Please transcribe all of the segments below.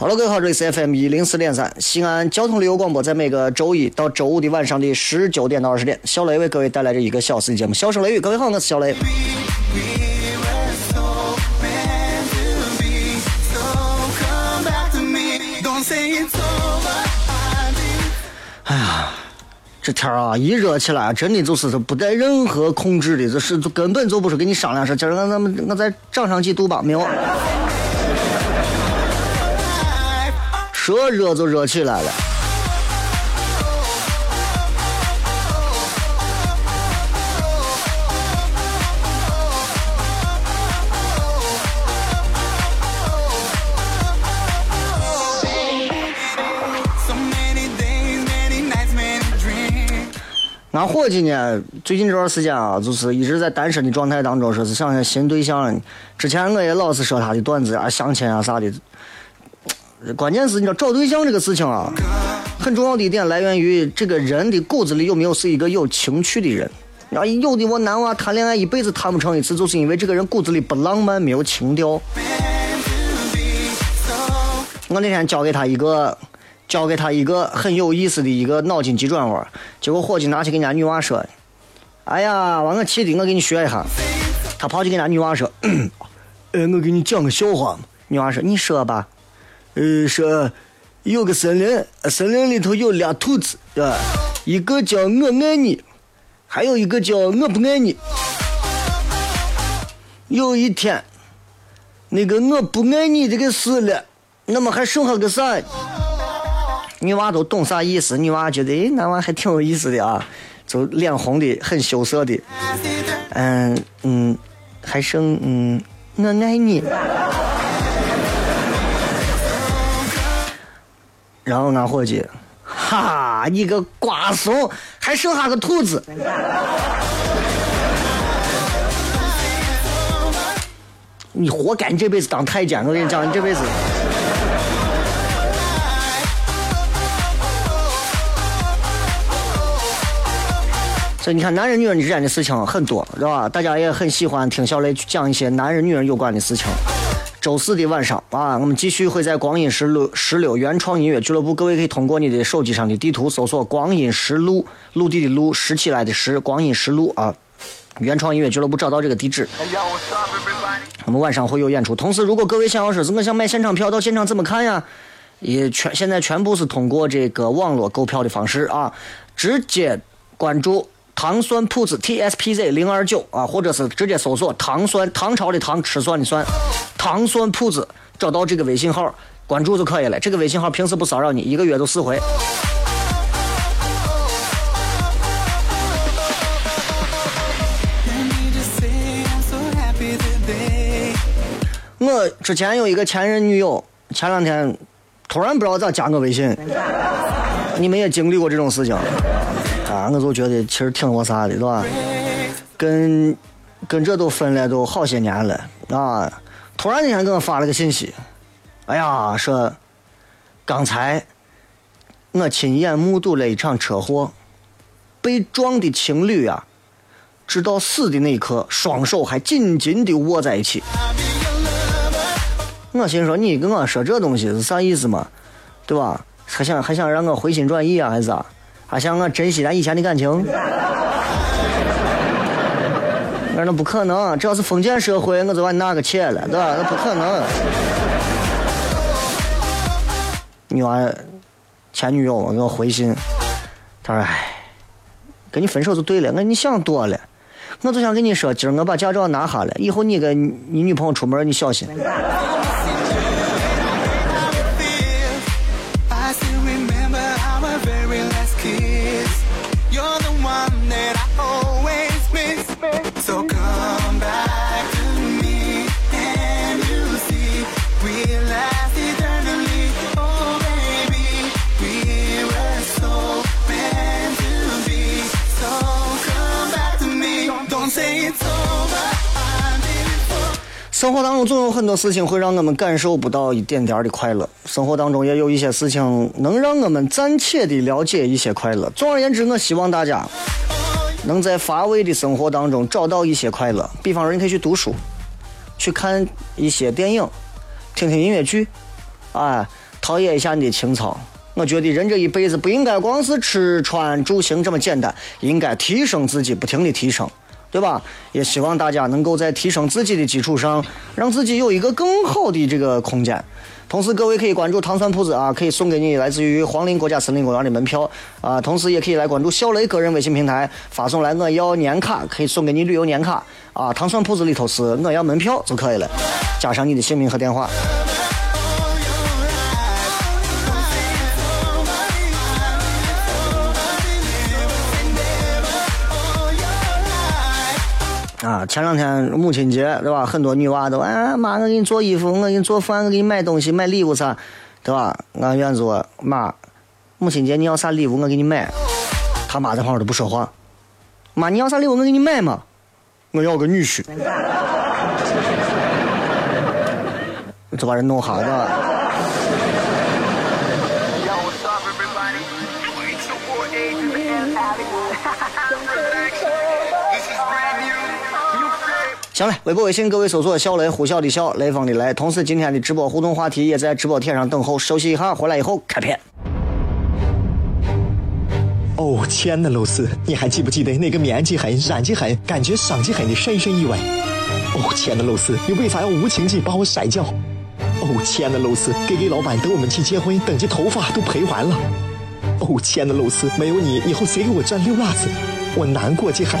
好了，各位好，这里是 FM 一零四点三西安交通旅游广播，在每个周一到周五的晚上的十九点到二十点，小雷为各位带来这一个小时的节目《笑声雷雨》。各位好，我是小雷。We were so meant to be. So come back to me. Don't say it's over. I didn't 这天儿啊，一热起来，真的就是不带任何控制的，就是根本就不是跟你商量说，今儿俺咱们我再涨上几度吧，没有。说热就热起来了。俺伙计呢，最近这段时间啊，就是一直在单身的状态当中，说是想想新对象。之前我也老是说他的段子啊、相亲啊啥的。关键是你知道找对象这个事情啊，很重要的一点来源于这个人的骨子里有没有是一个有情趣的人。然后有的我男娃谈恋爱一辈子谈不成一次，就是因为这个人骨子里不浪漫，没有情调。我那天教给他一个，教给他一个很有意思的一个脑筋急转弯，结果伙计拿去跟人家女娃说：“哎呀，把我气的，我给你学一下。”他跑去跟人家女娃说：“呃，我给你讲个笑话。”女娃说：“你说吧。”呃，说有个森林，森林里头有俩兔子，对吧？一个叫我爱你，还有一个叫我不爱你。有一天，那个我不爱你这个死了，那么还剩下个啥？女娃都懂啥意思，女娃觉得诶，男娃还挺有意思的啊，就脸红的很羞涩的，嗯嗯，还剩嗯，我爱你。然后俺伙计，哈，你个瓜怂，还剩下个兔子。你活该，你这辈子当太监！我跟你讲，你这辈子。所以你看，男人女人之间的事情很多，知道吧？大家也很喜欢听小雷去讲一些男人女人有关的事情。周四的晚上啊，我们继续会在光阴十六十六原创音乐俱乐部，各位可以通过你的手机上的地图搜索“光阴十路”，陆地的陆，拾起来的拾，光阴十路啊。原创音乐俱乐部找到这个地址，我们晚上会有演出。同时，如果各位想要说是我想买现场票，到现场怎么看呀？也全现在全部是通过这个网络购票的方式啊，直接关注糖蒜铺子 T S P Z 零二九啊，或者是直接搜索糖蒜唐朝的唐吃蒜的蒜，糖蒜铺子找到这个微信号关注就可以了。这个微信号平时不骚扰你，一个月都四回。我之前有一个前任女友，前两天突然不知道咋加我微信，你们也经历过这种事情啊？我就觉得其实挺那啥的，是吧？跟跟这都分了都好些年了啊！突然那天给我发了个信息，哎呀，说刚才我亲眼目睹了一场车祸，被撞的情侣啊，直到死的那一刻，双手还紧紧的握在一起。我心说，你跟我说这东西是啥意思嘛？对吧？还想还想让我回心转意啊，还是咋？还想我珍惜咱以前的感情？那不可能，这要是封建社会，我就把你拿个钱了，对吧？那不可能。女娃前女友给我回信，她说：“哎，跟你分手就对了。我你想多了，我就想跟你说，今儿我把驾照拿下来，以后你跟你女朋友出门你小心。生活当中总有很多事情会让我们感受不到一点点的快乐，生活当中也有一些事情能让我们暂且的了解一些快乐。总而言之，我希望大家能在乏味的生活当中找到一些快乐。比方说，你可以去读书，去看一些电影，听听音乐剧，啊，陶冶一下你的情操。我觉得人这一辈子不应该光是吃穿住行这么简单，应该提升自己，不停的提升。对吧？也希望大家能够在提升自己的基础上，让自己有一个更好的这个空间。同时，各位可以关注糖蒜铺子啊，可以送给你来自于黄陵国家森林公园的门票啊。同时，也可以来关注小雷个人微信平台，发送来“我要年卡”，可以送给你旅游年卡啊。糖蒜铺子里头是“我要门票”就可以了，加上你的姓名和电话。啊，前两天母亲节对吧？很多女娃都哎妈，我给你做衣服，我给你做饭，我给你买东西买礼物啥，对吧？俺院子妈，母亲节你要啥礼物我给你买。他妈在旁边都不说话。妈，你要啥礼物我给你买嘛？我要个女婿。这把人弄哈的。行了，微博、微信各位搜索“小雷”呼啸的笑，雷锋的雷。同时，今天的直播互动话题也在直播贴上等候，休息一下，回来以后开片。哦，亲爱的露丝，你还记不记得那个棉积狠、染技狠、感觉伤及狠的深深意外？哦，亲爱的露丝，你为啥要无情地把我甩掉？哦，亲爱的露丝给给老板等我们去结婚，等这头发都赔完了。哦，亲爱的露丝，没有你，以后谁给我赚溜辣子？我难过极狠。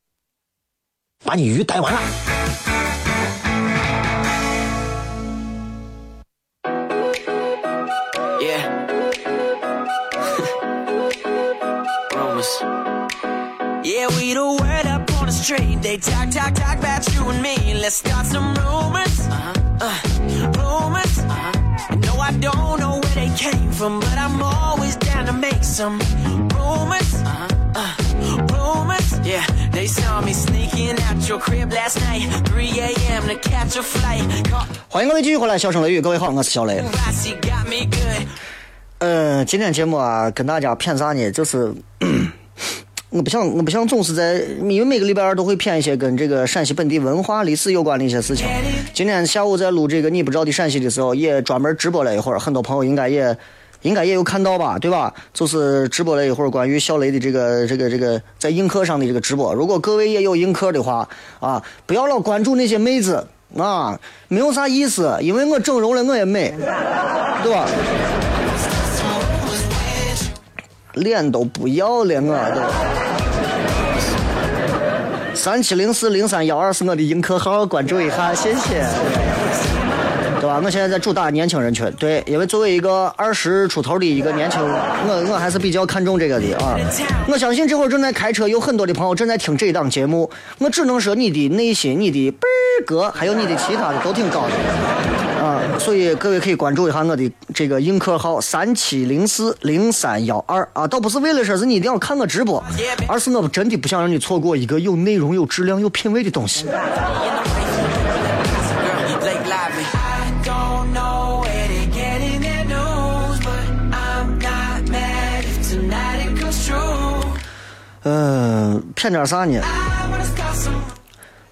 把你鱼逮完了。 Yeah. Rumors. Yeah, we the word up on the street. They talk, talk, talk about you and me. Let's start some rumors. Uh-huh. Uh, rumors. Uh-huh. No, I don't know where they came from, but I'm always down to make some rumors. Uh-huh. Uh, rumors. Yeah, they saw me Sneaking out your crib last night. 3 a.m. to catch a flight. Caught 欢迎各位继续回来，笑声雷雨，各位好，我是小雷。呃，今天节目啊，跟大家谝啥呢？就是 我不想，我不想总是在，因为每个礼拜二都会谝一些跟这个陕西本地文化历史有关的一些事情。今天下午在录这个你不知道的陕西的时候，也专门直播了一会儿，很多朋友应该也。应该也有看到吧，对吧？就是直播了一会儿关于小雷的这个这个这个在映客上的这个直播。如果各位也有映客的话啊，不要老关注那些妹子啊，没有啥意思，因为我整容了我也美，对吧？脸都不要了，我都。三七零四零三幺二是我的映客号，关注一下，谢谢。对吧？我现在在主打年轻人群，对，因为作为一个二十出头的一个年轻人，我我还是比较看重这个的啊。我相信这会儿正在开车有很多的朋友正在听这一档节目，我只能说你的内心、你的倍儿哥，还有你的其他的都挺高的啊。所以各位可以关注一下我的这个映客号三七零四零三幺二啊，倒不是为了说是你一定要看我直播，而是我真的不想让你错过一个有内容、有质量、有品位的东西。嗯，骗点啥呢？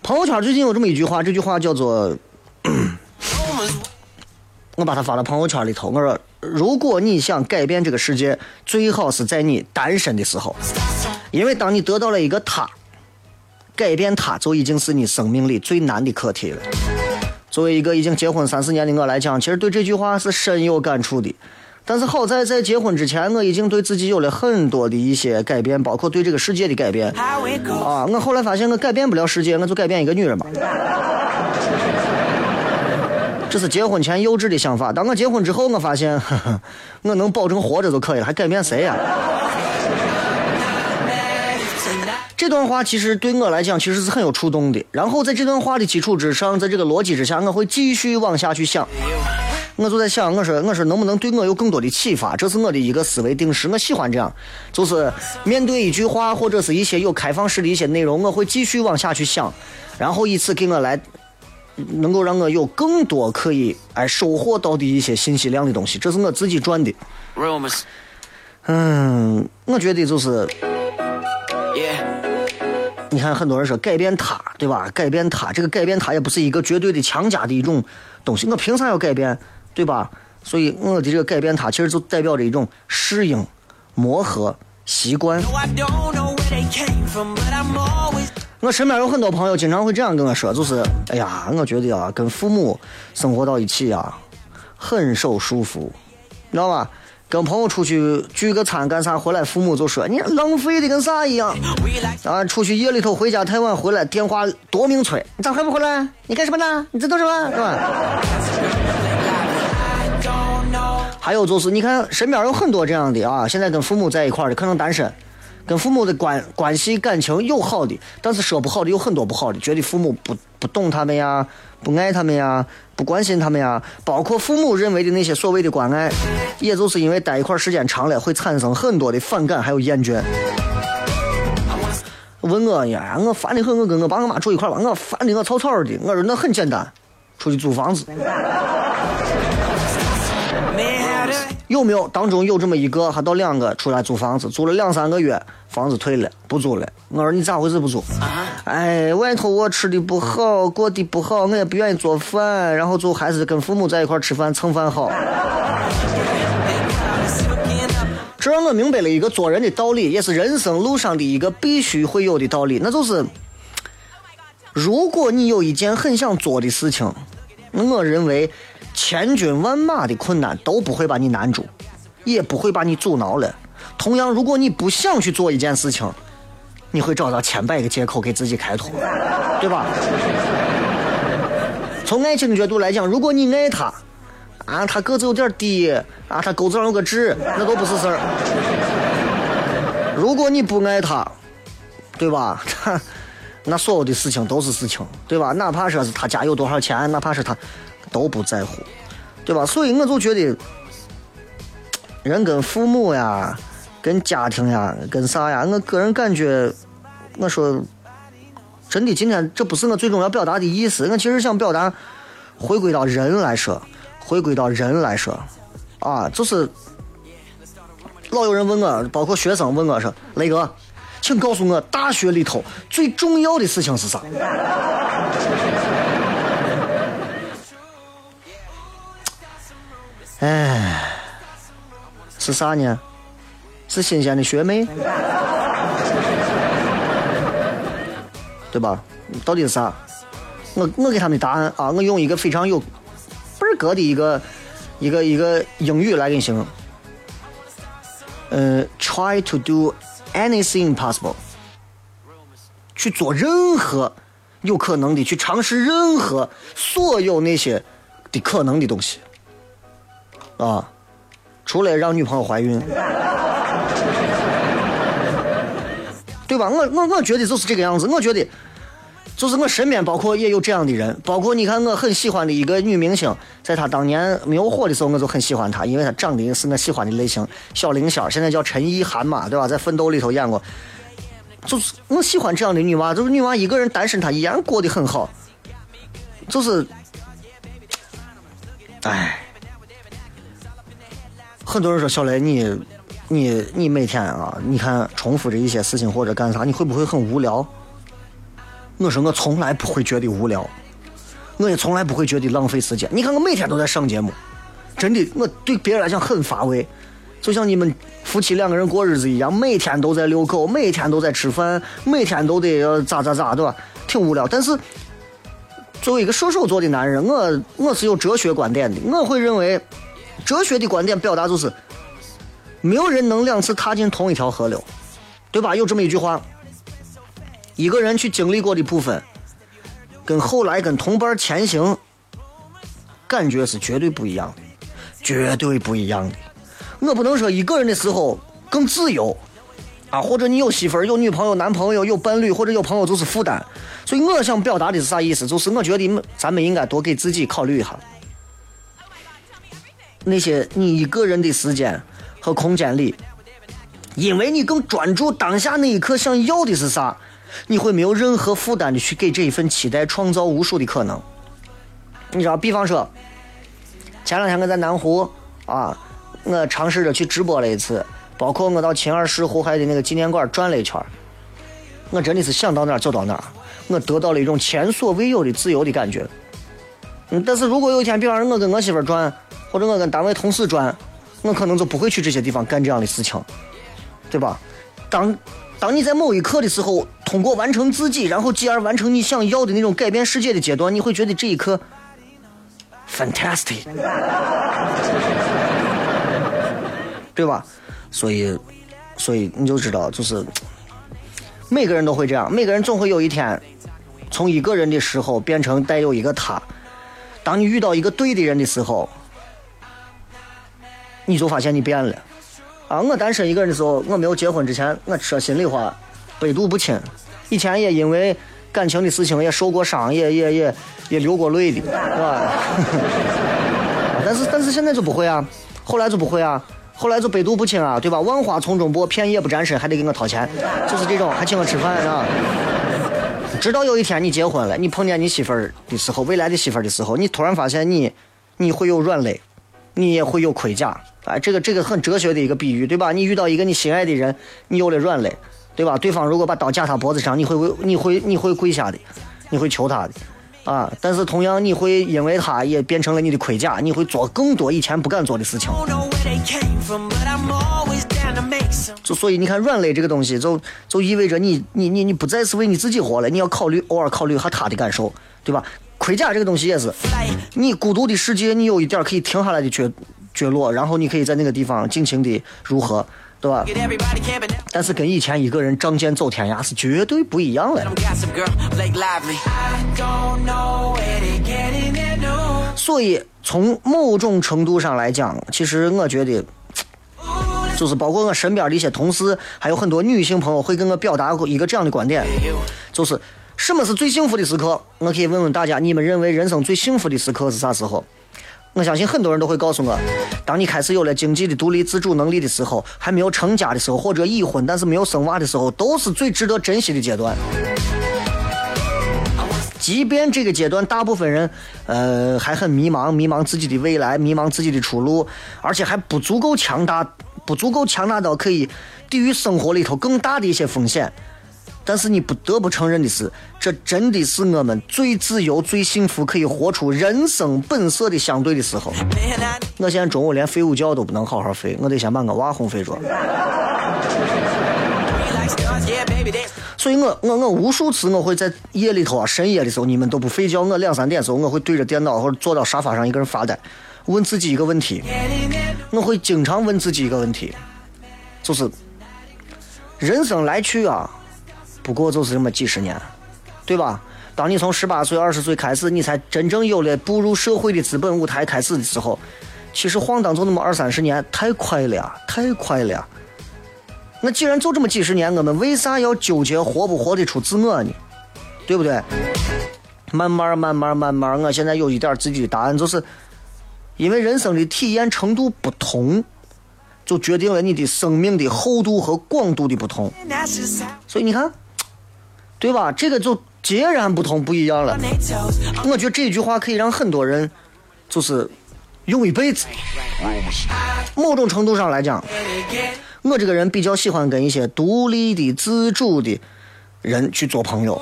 朋友圈最近有这么一句话，这句话叫做 我把它发到朋友圈里头。我说，如果你想改变这个世界，最好是在你单身的时候，因为当你得到了一个他，改变他就已经是你生命里最难的课题了。作为一个已经结婚三四年的我来讲，其实对这句话是深有感触的。但是好在在结婚之前，我已经对自己有了很多的一些改变，包括对这个世界的改变。啊，我后来发现我改变不了世界，我就改变一个女人吧。这是结婚前幼稚的想法。当我结婚之后，我发现，呵 呵我能保证活着就可以了，还改变谁呀、这段话其实对我来讲其实是很有触动的。然后在这段话的基础之上，在这个逻辑之下，我会继续往下去想。我就在想，我说我说能不能对我有更多的启发？这是我的一个思维定式。我喜欢这样，就是面对一句话或者是一些有开放式的一些内容，我会继续往下去想，然后以此给我来能够让我有更多可以哎收获到的一些信息量的东西。这是我自己赚的。嗯，我觉得就是。Yeah. 你看，很多人说改变他，对吧？改变他，这个改变他也不是一个绝对的强加的一种东西。我凭啥要改变，对吧？所以我的这个改变它，其实就代表着一种适应、磨合、习惯。我身边有很多朋友经常会这样跟我说，就是，哎呀，我觉得啊，跟父母生活到一起啊，很受束缚，你知道吧？跟朋友出去聚个餐干啥，回来父母就说你浪费的跟啥一样。啊，出去夜里头回家太晚回来，电话夺命催，你咋还不回来？你干什么呢？你在做什么？是吧？还有就是，你看身边有很多这样的啊，现在跟父母在一块的，可能单身，跟父母的关关系感情有好的，但是说不好的有很多不好的，觉得父母不不懂他们呀，不爱他们呀，不关心他们呀，包括父母认为的那些所谓的关爱，也就是因为待一块时间长了，会产生很多的反感还有厌倦。问我呀，我烦的很，我跟我爸我妈住一块吧，我烦的我草草的。我说那很简单，出去租房子。有没有当中有这么一个，还到两个出来租房子，租了两三个月，房子退了，不租了。我说你咋回事不租？哎，外头我吃的不好，过得不好，我也不愿意做饭，然后就还是跟父母在一块吃饭蹭饭好。这让我明白了一个做人的道理，也是人生路上的一个必须会有的道理，那就是，如果你有一件很想做的事情，我认为千军万马的困难都不会把你难住，也不会把你阻挠了。同样，如果你不想去做一件事情，你会找到千百个借口给自己开脱，对吧？从爱情的角度来讲，如果你爱他，啊，他个子有点低，啊，他钩子上有个痣，那都不是事儿。如果你不爱他，对吧？他那所有的事情都是事情，对吧？哪怕说是他家有多少钱，哪怕是他都不在乎，对吧？所以我就觉得，人跟父母呀，跟家庭呀，跟啥呀，我个人感觉，我说真的，今天这不是我最终要表达的意思，我其实想表达，回归到人来说，回归到人来说，啊，就是老有人问我，包括学生问我说，雷哥，请告诉我大学里头最重要的事情是啥？是啥呢？是新鲜的学妹，对吧？到底是啥？我我给他们的答案啊，我用一个非常有倍儿格的一个一个一个英语来给你形容。呃，try to do anything possible，去做任何有可能的，去尝试任何所有那些的可能的东西啊，除了让女朋友怀孕，对吧？我我我觉得就是这个样子，我觉得。就是我身边，包括也有这样的人，包括你看我很喜欢的一个女明星，在她当年没有火的时候，我就很喜欢她，因为她长得是我喜欢的类型。小灵仙儿现在叫陈意涵嘛，对吧？在《奋斗》里头演过，就是我喜欢这样的女娃，就是女娃一个人单身，她依然过得很好。就是，哎，很多人说小雷，你你你每天啊，你看重复着一些事情或者干啥，你会不会很无聊？我说我从来不会觉得无聊，我也从来不会觉得浪费时间。你看我每天都在上节目，真的，我对别人来讲很乏味，就像你们夫妻两个人过日子一样，每天都在遛狗，每天都在吃饭，每天都得要咋咋咋，对吧？挺无聊。但是作为一个射手座的男人，我我是有哲学观点的，我会认为哲学的观点表达就是，没有人能两次踏进同一条河流，对吧？有这么一句话。一个人去经历过的部分，跟后来跟同伴前行，感觉是绝对不一样的，绝对不一样的。我不能说一个人的时候更自由，啊，或者你有媳妇儿、有女朋友、男朋友、有伴侣，或者有朋友就是负担。所以我想表达的是啥意思？就是我觉得咱们应该多给自己考虑一下，那些你一个人的时间和空间里，因为你更专注当下那一刻想要的是啥。你会没有任何负担的去给这一份期待创造无数的可能。你知道，比方说，前两天我在南湖啊，我尝试着去直播了一次，包括我到秦二世湖海的那个纪念馆转了一圈我真的是想到哪儿走到哪儿，我得到了一种前所未有的自由的感觉。嗯，但是如果有一天，比方说我跟我媳妇转，或者我跟单位同事转，我可能就不会去这些地方干这样的事情，对吧？当当你在某一刻的时候，通过完成自己，然后继而完成你想要的那种改变世界的阶段，你会觉得这一刻 fantastic，对吧？所以，所以你就知道，就是每个人都会这样，每个人总会有一天，从一个人的时候变成带有一个他。当你遇到一个对的人的时候，你就发现你变了。啊，我单身一个人的时候，我没有结婚之前，我说心里话，百毒不侵。以前也因为感情的事情也受过伤，也也也也流过泪的，是吧？但是但是现在就不会啊，后来就不会啊，后来就百毒不侵啊，对吧？万花丛中过，片叶不沾身，还得给我掏钱，就是这种，还请我吃饭啊。直到有一天你结婚了，你碰见你媳妇儿的时候，未来的媳妇儿的时候，你突然发现你你会有软肋，你也会有盔甲。哎，这个这个很哲学的一个比喻，对吧？你遇到一个你心爱的人，你有了软肋，对吧？对方如果把刀架他脖子上，你会为你会你会跪下的，你会求他的，啊！但是同样，你会因为他也变成了你的盔甲，你会做更多以前不敢做的事情。就所以你看，软肋这个东西，就就意味着你你你你不再是为你自己活了，你要考虑偶尔考虑下他的感受，对吧？盔甲这个东西也是，你孤独的世界，你有一点可以停下来的角。角落，然后你可以在那个地方尽情的如何，对吧？但是跟以前一个人仗剑走天涯是绝对不一样的。所以从某种程度上来讲，其实我觉得，就是包括我身边的一些同事，还有很多女性朋友会跟我表达过一个这样的观点，就是什么是最幸福的时刻？我可以问问大家，你们认为人生最幸福的时刻是啥时候？我相信很多人都会告诉我，当你开始有了经济的独立自主能力的时候，还没有成家的时候，或者已婚但是没有生娃的时候，都是最值得珍惜的阶段。即便这个阶段大部分人，呃，还很迷茫，迷茫自己的未来，迷茫自己的出路，而且还不足够强大，不足够强大到可以抵御生活里头更大的一些风险。但是你不得不承认的是，这真的是我们最自由、最幸福、可以活出人生本色的相对的时候。我现在中午连睡午觉都不能好好睡，我得先把我娃哄睡着。所以我我我无数次我会在夜里头啊，深夜的时候，你们都不睡觉，我两三点的时候，我会对着电脑或者坐到沙发上一个人发呆，问自己一个问题。我会经常问自己一个问题，就是人生来去啊。不过就是这么几十年，对吧？当你从十八岁、二十岁开始，你才真正有了步入社会的资本舞台开始的时候，其实晃荡就那么二三十年，太快了呀，太快了呀。那既然就这么几十年，我们为啥要纠结活不活得出自我呢？对不对？慢慢慢慢慢慢，我现在有一点自己的答案，就是因为人生的体验程度不同，就决定了你的生命的厚度和广度的不同。所以你看，对吧？这个就截然不同，不一样了。我觉得这句话可以让很多人，就是用一辈子。某种程度上来讲，我这个人比较喜欢跟一些独立的、自主的人去做朋友。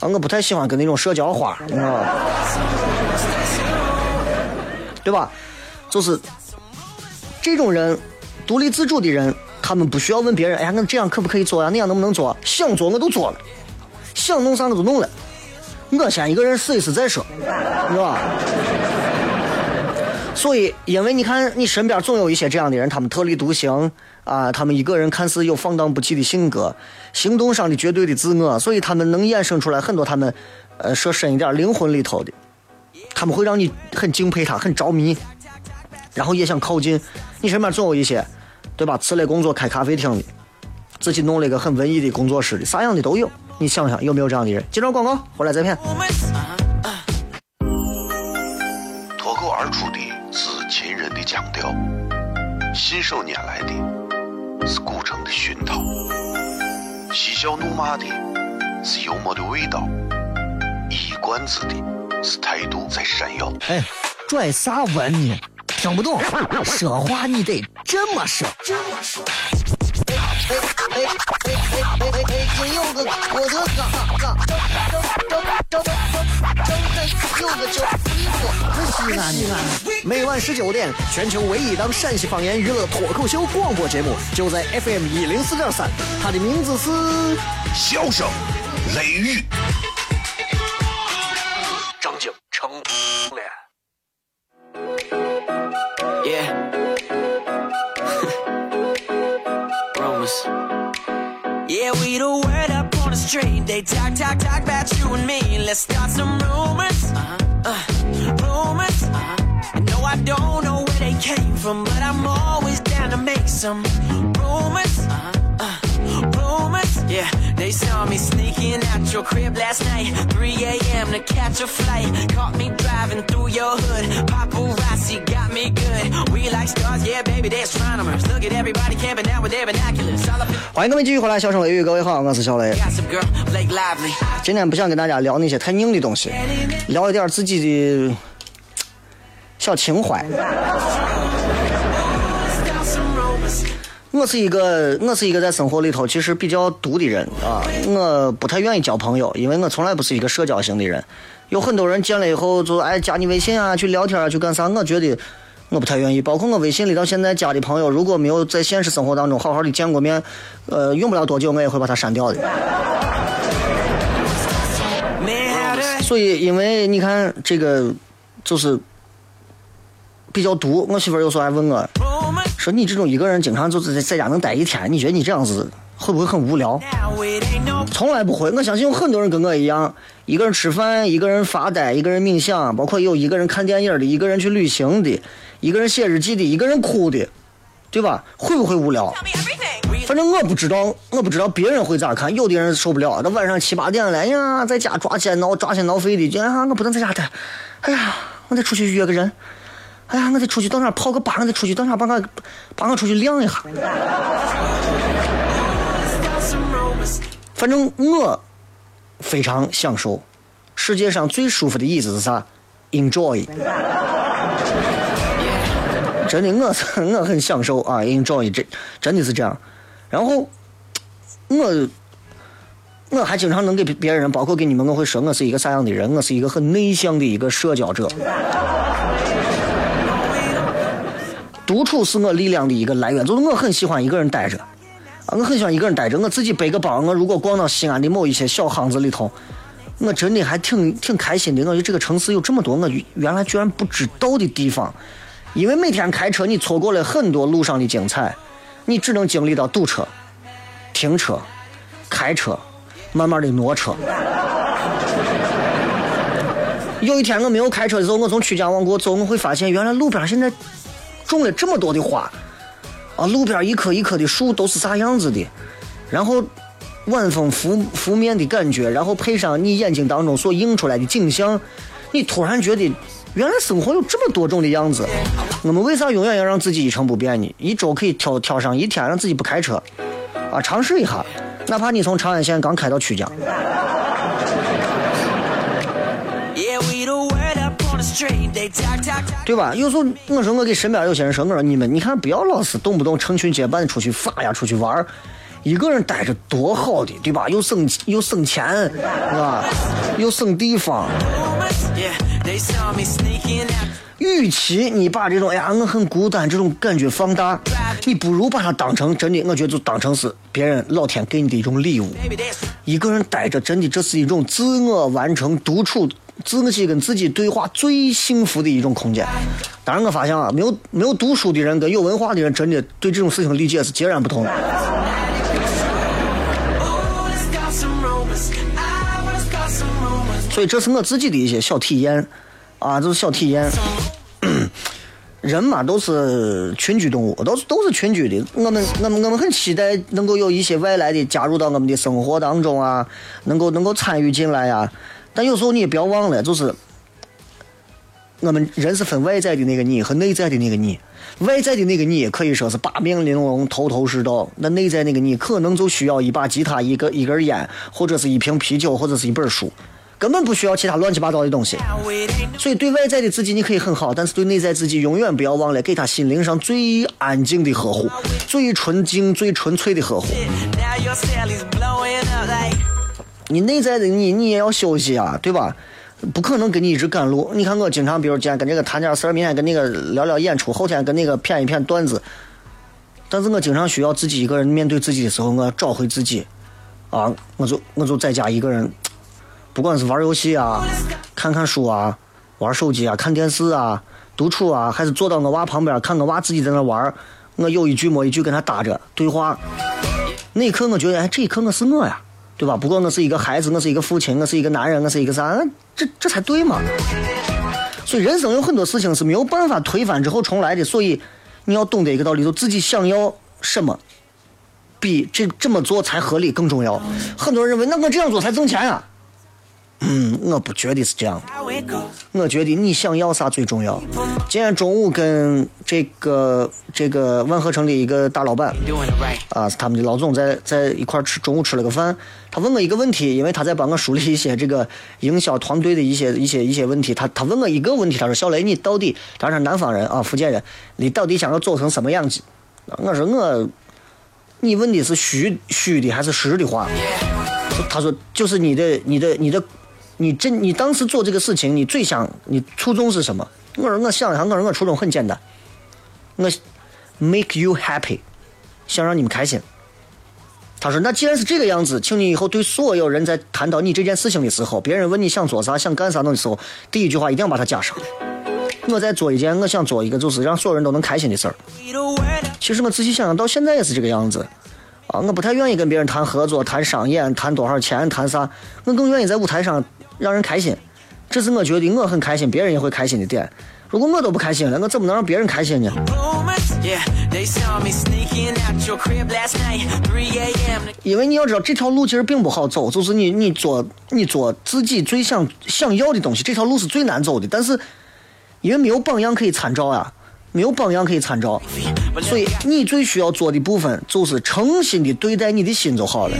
啊，我不太喜欢跟那种社交花，你知道吧？对吧？就是这种人，独立自主的人，他们不需要问别人，哎呀，我这样可不可以做呀？那样能不能做？想做我都做了，想弄啥我都弄了。我先一个人试一试再说，是吧？所以，因为你看，你身边总有一些这样的人，他们特立独行啊，他们一个人看似有放荡不羁的性格，行动上的绝对的自我，所以他们能衍生出来很多他们，呃，说深一点，灵魂里头的，他们会让你很敬佩他，很着迷，然后也想靠近。你身边总有一些，对吧？辞了工作开咖啡厅的，自己弄了一个很文艺的工作室的，啥样的都有。你想想有没有这样的人？接着广告，回来再骗。脱口而出的是秦人的腔调，信手拈来的是古城的熏陶，嬉笑怒骂的是幽默的味道，一冠子的是态度在闪耀。哎，拽啥文呢？听不懂，说话你得这么说。这么说。哎哎哎哎哎哎哎！真有个我的嘎嘎，张张张张张张有个叫逼我，西安。每晚十九点，全球唯一档陕西方言娱乐脱口秀广播节目，就在 FM 一零四点三，它的名字是。笑声、雷雨，up on the street. They talk, talk, talk about you and me. Let's start some rumors. Uh, rumors. No, I don't know where they came from, but I'm always down to make some rumors. Uh, rumors. Yeah, saw me sneaking out your crib last night. 3 a.m. to catch a flight. Caught me driving through your hood. Paparazzi got me good. We like stars, yeah, baby, they're astronomers. Look at everybody camping out with their binoculars. 欢迎各位继续回来，笑声雷雨，各位好，我是小雷。今天不想跟大家聊那些太硬的东西，聊一点自己的小情怀。我是一个，我是一个在生活里头其实比较独的人啊，我不太愿意交朋友，因为我从来不是一个社交型的人。有很多人见了以后就哎加你微信啊，去聊天啊，去干啥？我觉得我不太愿意。包括我微信里到现在加的朋友，如果没有在现实生活当中好好的见过面，呃，用不了多久我也会把他删掉的。所以，因为你看这个，就是比较毒。我媳妇有时候还问我说：“你这种一个人经常就是在在家能待一天，你觉得你这样子会不会很无聊 Now it ain't no？” 从来不会。我相信有很多人跟我一样，一个人吃饭，一个人发呆，一个人冥想，包括有一个人看电影的，一个人去旅行的，一个人写日记的，一个人哭的，对吧？会不会无聊？反正我不知道，我不知道别人会咋看。有的人受不了，那晚上七八点了，哎呀，在家抓奸挠抓心挠肺的，就哎呀，我不能在家待，哎呀，我得出去约个人，哎呀，我得出去到哪儿泡个吧，我得出去到哪儿把我把我出去晾一下。反正我非常享受。世界上最舒服的椅子是啥？Enjoy。真的，我是我很享受啊，enjoy 这真的是这样。然后我我还经常能给别人，包括给你们，我会说我是一个啥样的人，我是一个很内向的一个社交者。独处是我力量的一个来源，就是我很喜欢一个人待着，啊，我很喜欢一个人待着。我自己背个包，我如果逛到西安的某一些小巷子里头，我真的还挺挺开心的。我觉得这个城市有这么多我原来居然不知道的地方，因为每天开车你错过了很多路上的精彩，你只能经历到堵车、停车、开车，慢慢的挪车。有一天我没有开车的时候，我从曲江往过走，我会发现原来路边现在种了这么多的花，啊，路边一棵一棵的树都是啥样子的，然后晚风拂拂面的感觉，然后配上你眼睛当中所映出来的景象，你突然觉得原来生活有这么多种的样子。我们为啥永远要让自己一成不变呢？一周可以挑挑上一天让自己不开车，啊，尝试一下，哪怕你从长安县刚开到曲江。对吧？有时候我说我给身边有些人说，我说你们你看不要老是动不动成群结伴出去发呀，出去玩儿一个人待着多好的，对吧？又省又省钱，是吧？又省地方。与其你把这种哎呀我很孤单这种感觉放大，你不如把它当成真的，我觉得就当成是别人老天给你的一种礼物。一个人待着，真的这是一种自我完成、独处、自己跟自己对话最幸福的一种空间。当然，我发现啊，没有没有读书的人跟有文化的人，真的对这种事情的理解是截然不同的。所以这是我自己的一些小体验，啊，这是小体验。人嘛，都是群居动物，都是都是群居的。我们我们我们很期待能够有一些外来的加入到我们的生活当中啊，能够能够参与进来呀、但有时候你也不要忘了，就是我们人是分外在的那个你和内在的那个你。外在的那个你可以说是八面玲珑、头头是道，那内在那个你可能就需要一把吉他、一个一根烟，或者是一瓶啤酒，或者是一本书，根本不需要其他乱七八糟的东西。所以对外在的自己你可以很好，但是对内在自己永远不要忘了给他心灵上最安静的呵护，最纯净、最纯粹的呵护。你内在的你，你也要休息啊，对吧？不可能跟你一直赶路。你看我经常，比如今天跟这个谈点事儿，明天跟那个聊聊演出，后天跟那个谝一谝段子。但是我经常需要自己一个人面对自己的时候，我要找回自己，啊，我就我就在家一个人，不管是玩游戏啊、看看书啊、玩手机啊、看电视啊、独处啊，还是坐到我娃旁边看我娃自己在那玩，我有一句没一句跟他搭着对话。那一刻我觉得，哎，这一刻我是我呀，对吧？不过我是一个孩子，我是一个父亲，我是一个男人，我是一个啥？这这才对嘛。所以人生有很多事情是没有办法推翻之后重来的，所以你要懂得一个道理，就自己想要什么，比这这么做才合理更重要。很多人认为，那我这样做才挣钱啊。嗯，我不觉得是这样.我觉得你想要啥最重要。今天中午跟这个这个万和城的一个大老板.啊，是他们的老总在在一块儿吃中午吃了个饭，他问我一个问题，因为他在帮我梳理一些这个营销团队的一些一些一些问题，他他问我一个问题，他说小雷你到底，他是南方人啊，福建人，你到底想要做成什么样子？我说我，你问的是虚虚的还是实的话？他说就是你的你的你的，你真你当时做这个事情，你最想你初衷是什么？我说我想一下，我说我初衷很简单，我 make you happy，想让你们开心。他说：“那既然是这个样子，请你以后对所有人在谈到你这件事情的时候，别人问你想做啥、想干啥的时候，第一句话一定要把它加上。我在做一件我想做一个就是让所有人都能开心的事儿。其实我仔细想想，到现在也是这个样子。啊，我不太愿意跟别人谈合作、谈商演、谈多少钱、谈啥，我更愿意在舞台上让人开心。这是我觉得我很开心，别人也会开心的点。如果我都不开心了，我怎么能让别人开心呢？Rumors. Yeah, they saw me sneaking out your crib last night. 3 a.m. 因为你要知道，这条路其实并不好走，就是你你做你做自己最想想要的东西，这条路是最难走的。但是因为没有榜样可以参照啊，没有榜样可以参照，所以你最需要做的部分就是诚心的对待你的心就好了。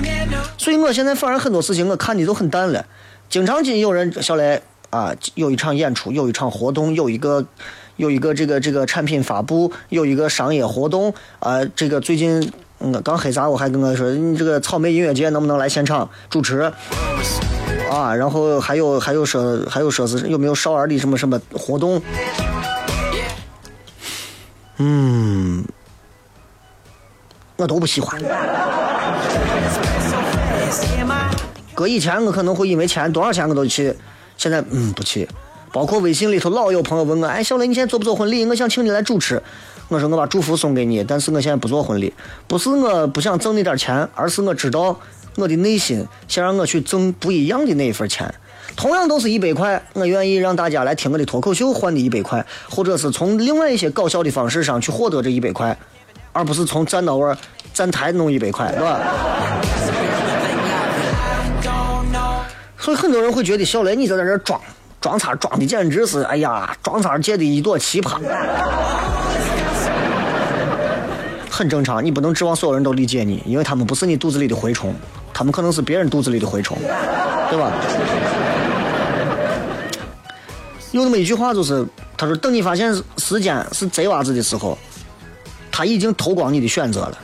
所以我现在反而很多事情我看的都很淡了，经常进有人小雷啊，有一场演出，有一场活动，有一个有一个这个这个产品发布，有一个商业活动啊、这个最近嗯刚黑啥我还跟我说，你这个草莓音乐节能不能来现场主持？啊，然后还有还有说还有说是有没有少儿的什么什么活动？嗯，我都不喜欢。搁以前我可能会因为钱多少钱我都去，现在嗯不去。包括微信里头老有朋友问我，哎，小雷你现在做不做婚礼？我想请你来主持。我说我把祝福送给你，但是我现在不做婚礼，不是我不想挣那点钱，而是我知道我的内心想让我去挣不一样的那一份钱。同样都是一百块，我愿意让大家来听我的脱口秀换的一百块，或者是从另外一些搞笑的方式上去获得这一百块，而不是从站到位站台弄一百块，是吧？所以很多人会觉得小雷你在这装装叉装的简直是，哎呀，装叉界的一朵奇葩。很正常，你不能指望所有人都理解你，因为他们不是你肚子里的蛔虫，他们可能是别人肚子里的蛔虫，对吧？有那么一句话，就是他说：“等你发现时间是贼娃子的时候，他已经偷光你的选择了。”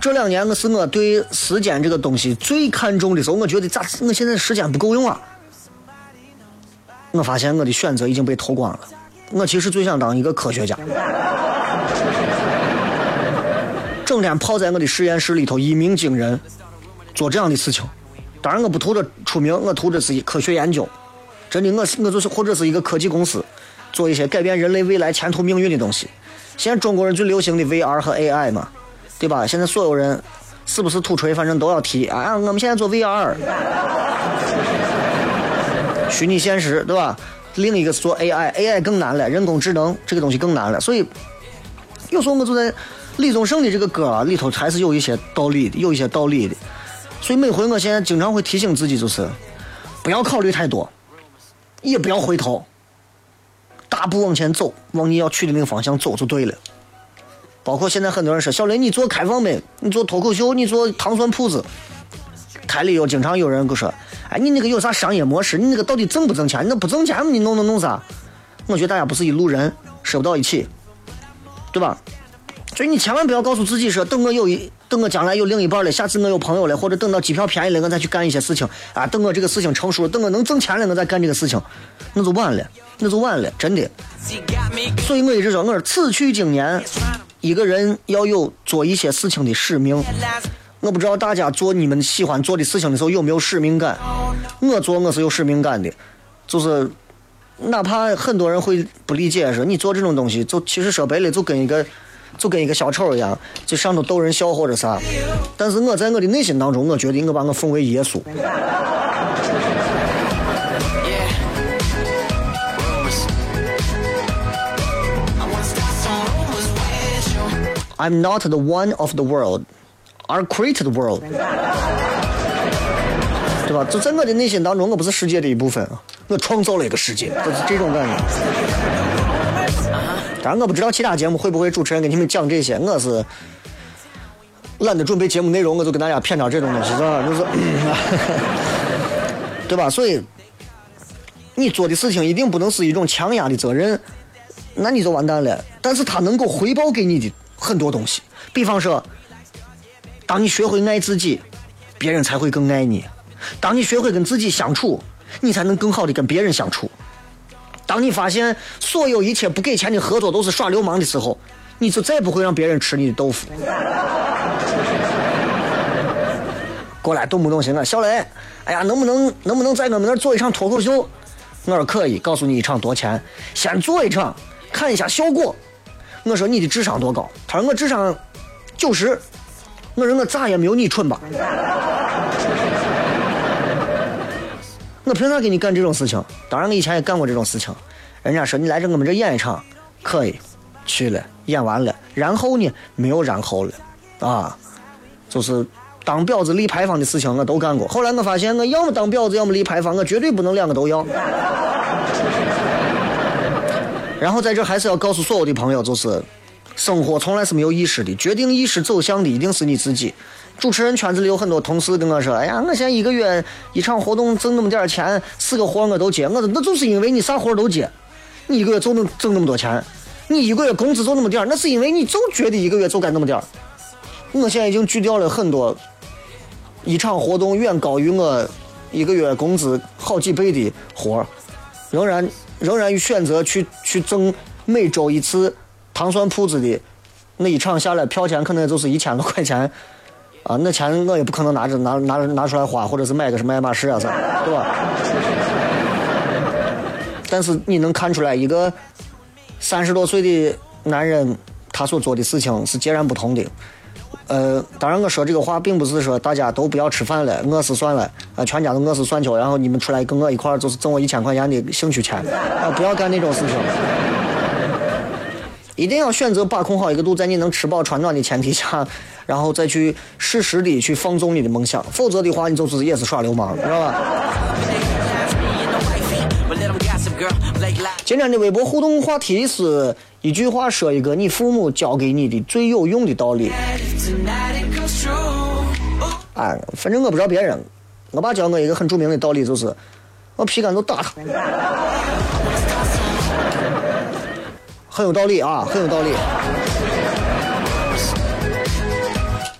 这两年我是我对时间这个东西最看重的时候，我觉得咋我现在时间不够用啊？我发现我的选择已经被偷光了。我其实最想当一个科学家，整天泡在我的实验室里头一鸣惊人，做这样的事情。当然，我不图着出名，我图着是科学研究。真的，我我就是或者是一个科技公司，做一些改变人类未来前途命运的东西。现在中国人最流行的 VR 和 AI 嘛，对吧？现在所有人是不是土锤，反正都要提啊。我们现在做 VR，虚拟现实，对吧？另一个是做 AI，AI 更难了，人工智能这个东西更难了。所以有时候我就在李宗盛的这个歌啊里头，还是有一些道理的，有一些道理的。所以每回我现在经常会提醒自己，就是不要考虑太多。也不要回头，大步往前走，往你要去的那个方向走就对了。包括现在很多人说小雷，你做开放没？你做脱口秀，你做糖蒜铺子，台里有经常有人跟我说，哎，你那个有啥商业模式？你那个到底挣不挣钱？你那不挣钱，你弄弄弄啥？我觉得大家不是一路人，说不到一起，对吧？所以你千万不要告诉自己说，等我有一，等我将来有另一半了，下次我有朋友了，或者等到机票便宜了，我再去干一些事情啊。等我这个事情成熟了，等我能挣钱了，我再干这个事情，那就晚了，那就晚了，真的。所以我一直说，我说此去经年，一个人要有做一些事情的使命。我不知道大家做你们喜欢做的事情的时候有没有使命感？我做我是有使命感的，就是哪怕很多人会不理解，说你做这种东西，就其实说白了就跟一个。就跟一个小丑一样，就上头逗人笑或者啥。但是我在我的内心当中，我觉得我把我奉为耶稣。I'm not the one of the world, I created the world。对吧？就在我的内心当中，我不是世界的一部分，我创造了一个世界，就是这种感觉。当然，我不知道其他节目会不会主持人给你们讲这些，我是懒得准备节目内容，我就跟大家谝点这种东西，是吧？就是，对吧？所以，你做的事情一定不能是一种强压的责任，那你就完蛋了。但是他能够回报给你的很多东西，比方说，当你学会爱自己，别人才会更爱你；当你学会跟自己相处，你才能更好的跟别人相处。当你发现所有一切不给钱的合作都是耍流氓的时候，你就再不会让别人吃你的豆腐。过来动不动行啊小雷，哎呀，能不能能不能在我们那儿做一场脱口秀？我说可以，告诉你一场多钱，先做一场，看一下效果。我说你的智商多高？他说我智商九十。我说我咋也没有你蠢吧？我凭啥给你干这种事情？当然，我以前也干过这种事情。人家说你来这我们这演一场，可以，去了，演完了，然后呢，没有然后了，啊，就是当婊子立牌坊的事情我都干过。后来我发现，我要么当婊子，要么立牌坊，我绝对不能两个都要。然后在这还是要告诉所有的朋友，就是生活从来是没有意识的，决定意识走向的一定是你自己。主持人圈子里有很多同事跟我说：“哎呀，我现在一个月一场活动挣那么点钱，四个活我都接。”我说：“那就是因为你啥活都接，你一个月就能挣那么多钱。你一个月工资就那么点，那是因为你就觉得一个月就该那么点。我现在已经拒掉了很多一场活动远高于我一个月工资好几倍的活，仍然仍然选择去去挣每周一次糖蒜铺子的那一场下来票钱可能就是一千多块钱。”啊，那钱我也不可能拿着拿拿拿出来花，或者是买个什么爱马仕啊啥，对吧？但是你能看出来，一个三十多岁的男人，他所做的事情是截然不同的。呃，当然我说这个话并不是说大家都不要吃饭了，饿死算了，啊，全家都饿死算球，然后你们出来跟我一块儿就是挣我一千块钱的兴趣钱，啊，不要干那种事情。一定要选择把控好一个度，在你能吃饱穿暖的前提下，然后再去适时的去放纵你的梦想，否则的话，你就是也是耍流氓，知道吧？今天的微博互动话题是一句话说一个你父母教给你的最有用的道理。啊，反正我不知道别人，我爸教我一个很著名的道理，就是我皮杆都打他，很有道理啊，很有道理。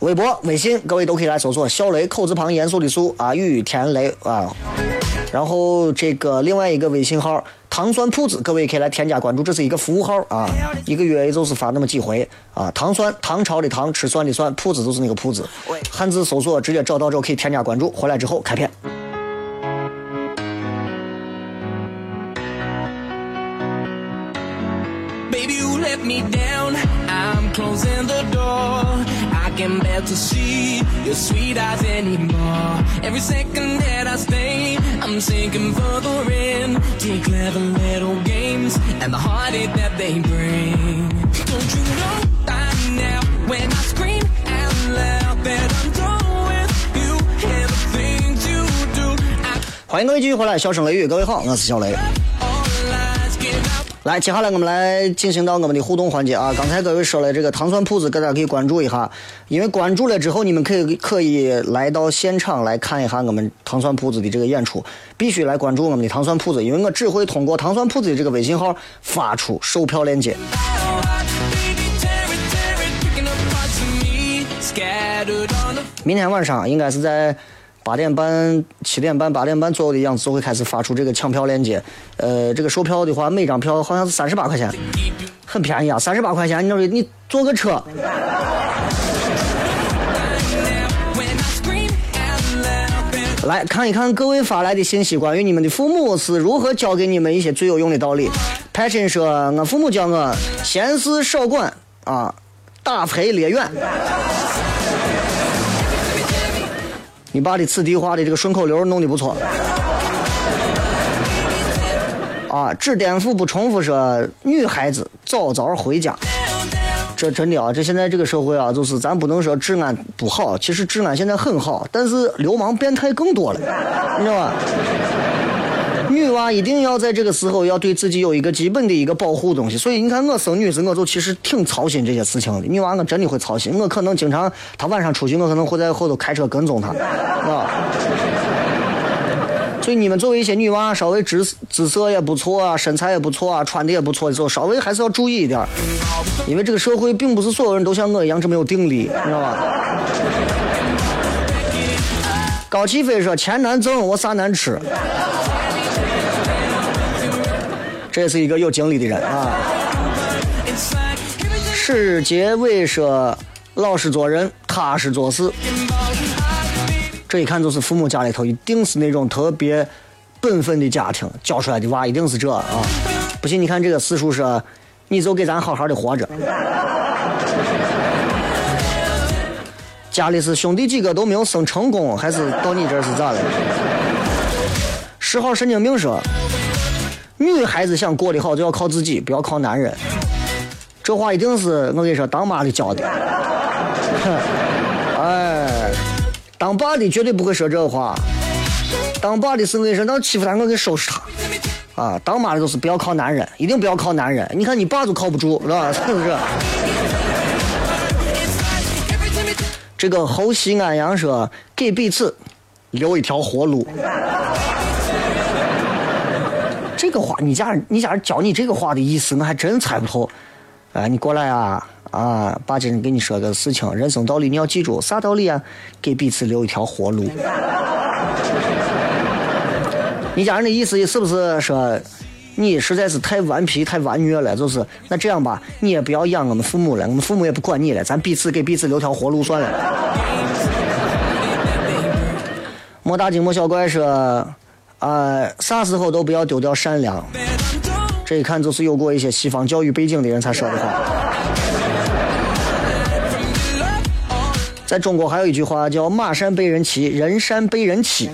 微博、微信，各位都可以来搜索“小雷”口字旁严肃的肃啊，雨田雷啊。然后这个另外一个微信号“糖酸铺子”，各位可以来添加关注，这是一个服务号啊，一个月也就是发那么几回啊。糖酸，唐朝的糖，吃蒜的蒜，铺子就是那个铺子，汉字搜索直接找到之后可以添加关注，回来之后开片。Baby, you let me down. I'm closing the door. I can bear to see your sweet eyes anymore. Every second that I stay, I'm sinking further in to your clever little games and the heartache that they bring. Don't you know by now when I scream out loud that I'm done with you and the things you do? I 欢迎各位继续回来，笑声雷雨，各位好，我是小雷。 来，接下来我们来进行到我们的互动环节啊。刚才各位说了这个糖蒜铺子，大家可以关注一下，因为关注了之后，你们可以可以来到现场来看一下我们糖蒜铺子的这个演出。必须来关注我们的糖蒜铺子，因为我只会通过糖蒜铺子的这个微信号发出售票链接。明天晚上应该是在八点半、七点半、八点半左右的样子，就会开始发出这个抢票链接。呃，这个售票的话，每张票好像是三十八块钱，很便宜啊，三十八块钱，你说你坐个车，来看一看各位发来的信息，关于你们的父母是如何教给你们一些最有用的道理。派晨说，我父母教我闲事少管啊，打赔列远。你爸的此地化的这个顺口溜弄得不错。啊，只颠覆不重复说，女孩子早早回家。这真的啊，这现在这个社会啊，就是咱不能说治安不好，其实治安现在很好，但是流氓变态更多了，你知道吧？女娃一定要在这个时候要对自己有一个基本的一个保护东西，所以你看我生女子，我就其实挺操心这些事情的。女娃我真的会操心，我可能经常她晚上出去，我可能会在后头开车跟踪她，啊。所以你们作为一些女娃，稍微姿姿色也不错啊，身材也不错啊，穿的也不错的时候，稍微还是要注意一点，因为这个社会并不是所有人都像我一样这么有定力，你知道吧？高启飞说：“钱难挣，我啥难吃。”这是一个有经历的人啊。史杰伟说：“老实做人，踏实做事。”这一看就是父母家里头一定是那种特别本分的家庭教出来的娃，一定是这啊！不信你看这个四叔说：“你就给咱好好的活着。”家里是兄弟几个都没有生成功，还是到你这是咋了？十号神经病说：“女孩子想过得好，就要靠自己，不要靠男人。”这话一定是我跟你说，当妈的教的。哼 哎，当爸的绝对不会说这话。当爸的是我跟你说，那欺负他，我给收拾他。啊，当妈的都是不要靠男人，一定不要靠男人。你看你爸都靠不住，是吧？是不是？这个侯西安阳说，给彼此留一条活路。这个话，你家人你家人教你这个话的意思，我还真猜不透。哎，你过来啊啊！爸今天跟你说个事情，人生道理你要记住，啥道理啊？给彼此留一条活路。你家人的意思是不是说，你实在是太顽皮、太顽虐了？就是那这样吧，你也不要养我们父母了，我们父母也不管你了，咱彼此给彼此留条活路算了。莫大惊莫小怪说，啊、啥时候都不要丢掉善良。这一看就是有过一些西方教育背景的人才说的话。在中国还有一句话叫“马善被人骑，人善被人欺”。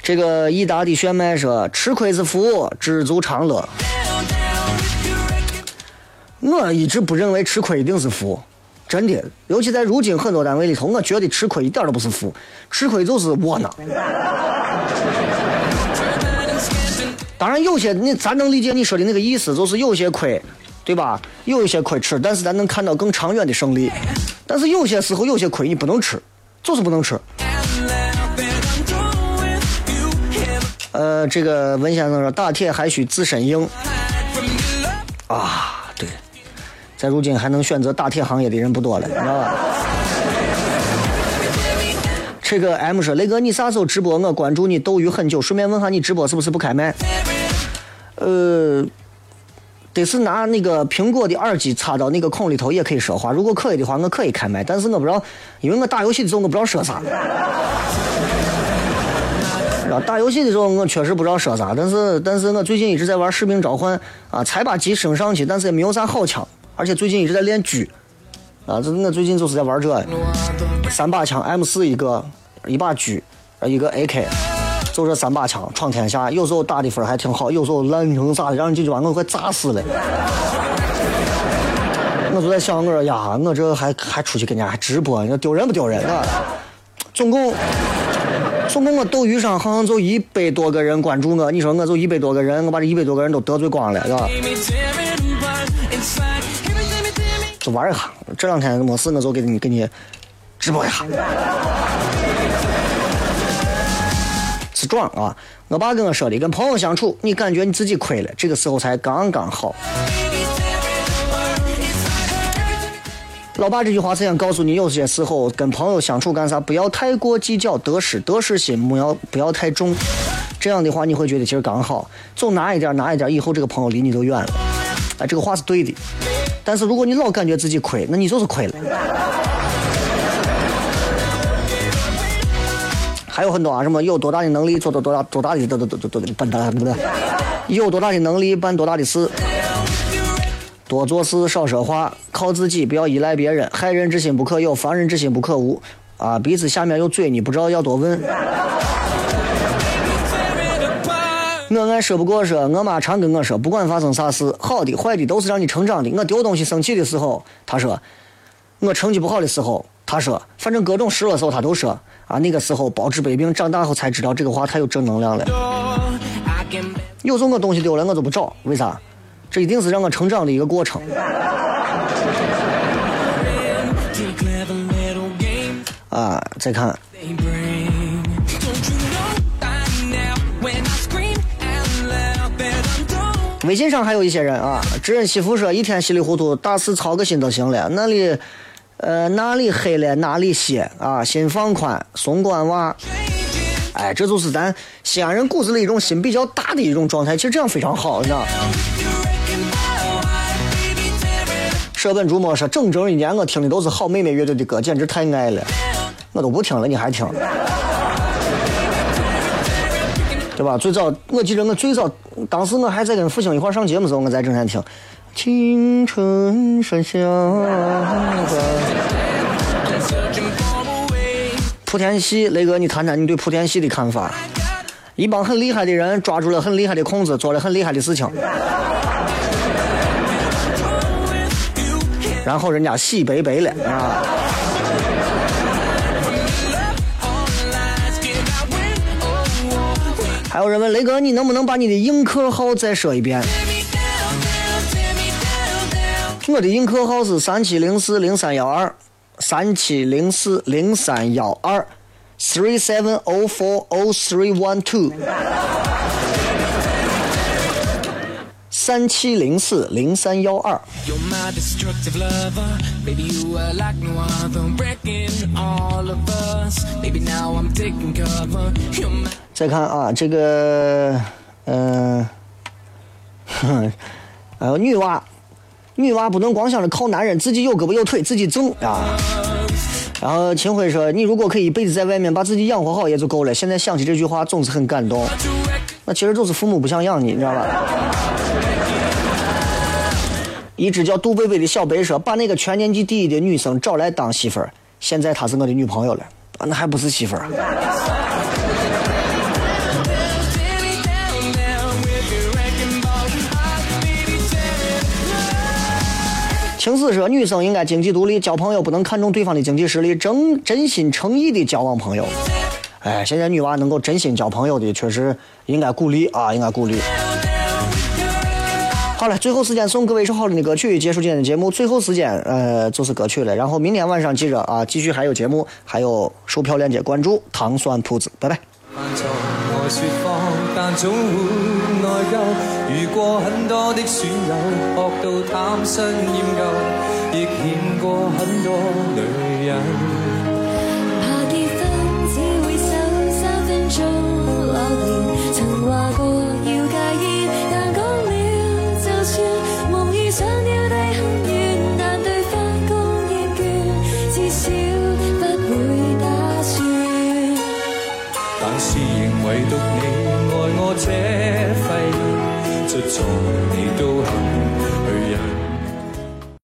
这个意大利炫迈说：“吃亏是福，知足常乐。”我一直不认为吃亏一定是福，真的。尤其在如今很多单位里头，我觉得吃亏一点都不是福，吃亏就是窝囊。当然，有些你咱能理解你说的那个意思，就是有些亏，对吧？有一些亏吃，但是咱能看到更长远的胜利。但是有些时候，有些亏你不能吃，就是不能吃。呃，这个文先生说打铁还需自身硬啊，在如今还能选择打铁行业的人不多了，你知道吧？这个 M 说雷哥，你啥时候直播？我关注你斗鱼很久，顺便问下你直播是不是不开麦？呃，得是拿那个苹果的耳机插到那个孔里头也可以说话。如果可以的话，我可以开麦，但是我不知道，因为我打游戏的时候我不知道说啥。啊，打游戏的时候我确实不知道说啥，但是但是我最近一直在玩《士兵召唤》啊，才把级升上去，但是也没有啥好枪，而且最近一直在练狙，啊，这我最近就是在玩这，三把枪，M 四一个，一把狙，一个 AK，就这三把枪闯天下，有时候打的分还挺好，有时候烂成啥的，让人进去把我快炸死了。我就在想，我说呀，我这还还出去跟人家直播，你说丢人不丢人啊？总共。总共我斗鱼上好像就一百多个人关注我，你说我就一百多个人，我把这一百多个人都得罪光了，是吧？玩一下，这两天没事我就给你给你直播一下。是壮啊！我爸跟我说的，跟朋友相处，你感觉你自己亏了，这个时候才刚刚好。老爸这句话是想告诉你，有些时候跟朋友相处干啥，不要太过计较得失，得失心不要不要太重。这样的话，你会觉得其实刚好，总拿一点拿一点，以后这个朋友离你就远了。哎，这个话是对的。但是如果你老感觉自己亏，那你就是亏了。还有很多啊，什么有多大的能力做多多大多大的多多多多多笨蛋，对不对？有多大的能力办多大的事。多做事，少说话，靠自己，不要依赖别人。害人之心不可有，防人之心不可无。啊，鼻子下面有嘴，你不知道要多问。我爱说不过说，我妈常跟我说，不管发生啥事，好的坏的都是让你成长的。我丢东西生气的时候，她说；我成绩不好的时候，她说。反正各种失落时候，她都说。啊，那个时候包治百病，长大后才知道。这个话太有正能量了。有时候我东西丢了，我就不找，为啥？这一定是让我成长的一个过程。啊，再看，微信上还有一些人啊，知人媳妇说一天稀里糊涂，大事操个心就行了。那里，呃，哪里黑了哪里歇啊，心放宽，松管娃。哎，这就是咱西安人骨子里一种心比较大的一种状态。其实这样非常好，你知道。舍本逐末说，整整一年我听的都是好妹妹乐队的歌，简直太爱了。我都不听了，你还听？对吧？最早我记得我最早，当时我还在跟复兴一块上节目的时候，我在正在听《青春山下》。莆田系，雷哥，你谈谈你对莆田系的看法？一帮很厉害的人抓住了很厉害的空子，做了很厉害的事情。然后人家洗白白了啊！还有人问雷哥，你能不能把你的映客号再说一遍？我的映客号是三七零四零三幺二，三七零四零三幺二，three seven o four o three one two。三七零四零三幺二。再看啊，这个，嗯、呃，还有女娃，女娃不能光想着靠男人，自己有胳膊有腿，自己挣啊。然后秦晖说：“你如果可以一辈子在外面把自己养活好也就够了。”现在想起这句话，总是很感动。那其实就是父母不想养你，你知道吧？一只叫杜贝贝的小白说：“把那个全年级第一的女生找来当媳妇儿，现在她是我的女朋友了，那还不是媳妇儿啊？”晴子说：“女生应该经济独立，交朋友不能看重对方的经济实力，真真心诚意的交往朋友。”哎，现在女娃能够真心交朋友的，确实应该鼓励啊，应该鼓励。好了，最后时间送各位一首好听的歌曲，结束今天的节目。最后时间，呃，就是歌曲了。然后明天晚上记着啊，继续还有节目，还有售票链接，关注糖蒜铺子，拜拜。遇过很多的损友学到贪新厌旧亦欠过很多女人。怕结婚只会守三分钟诺言曾话过要戒烟但讲了就算。梦与想了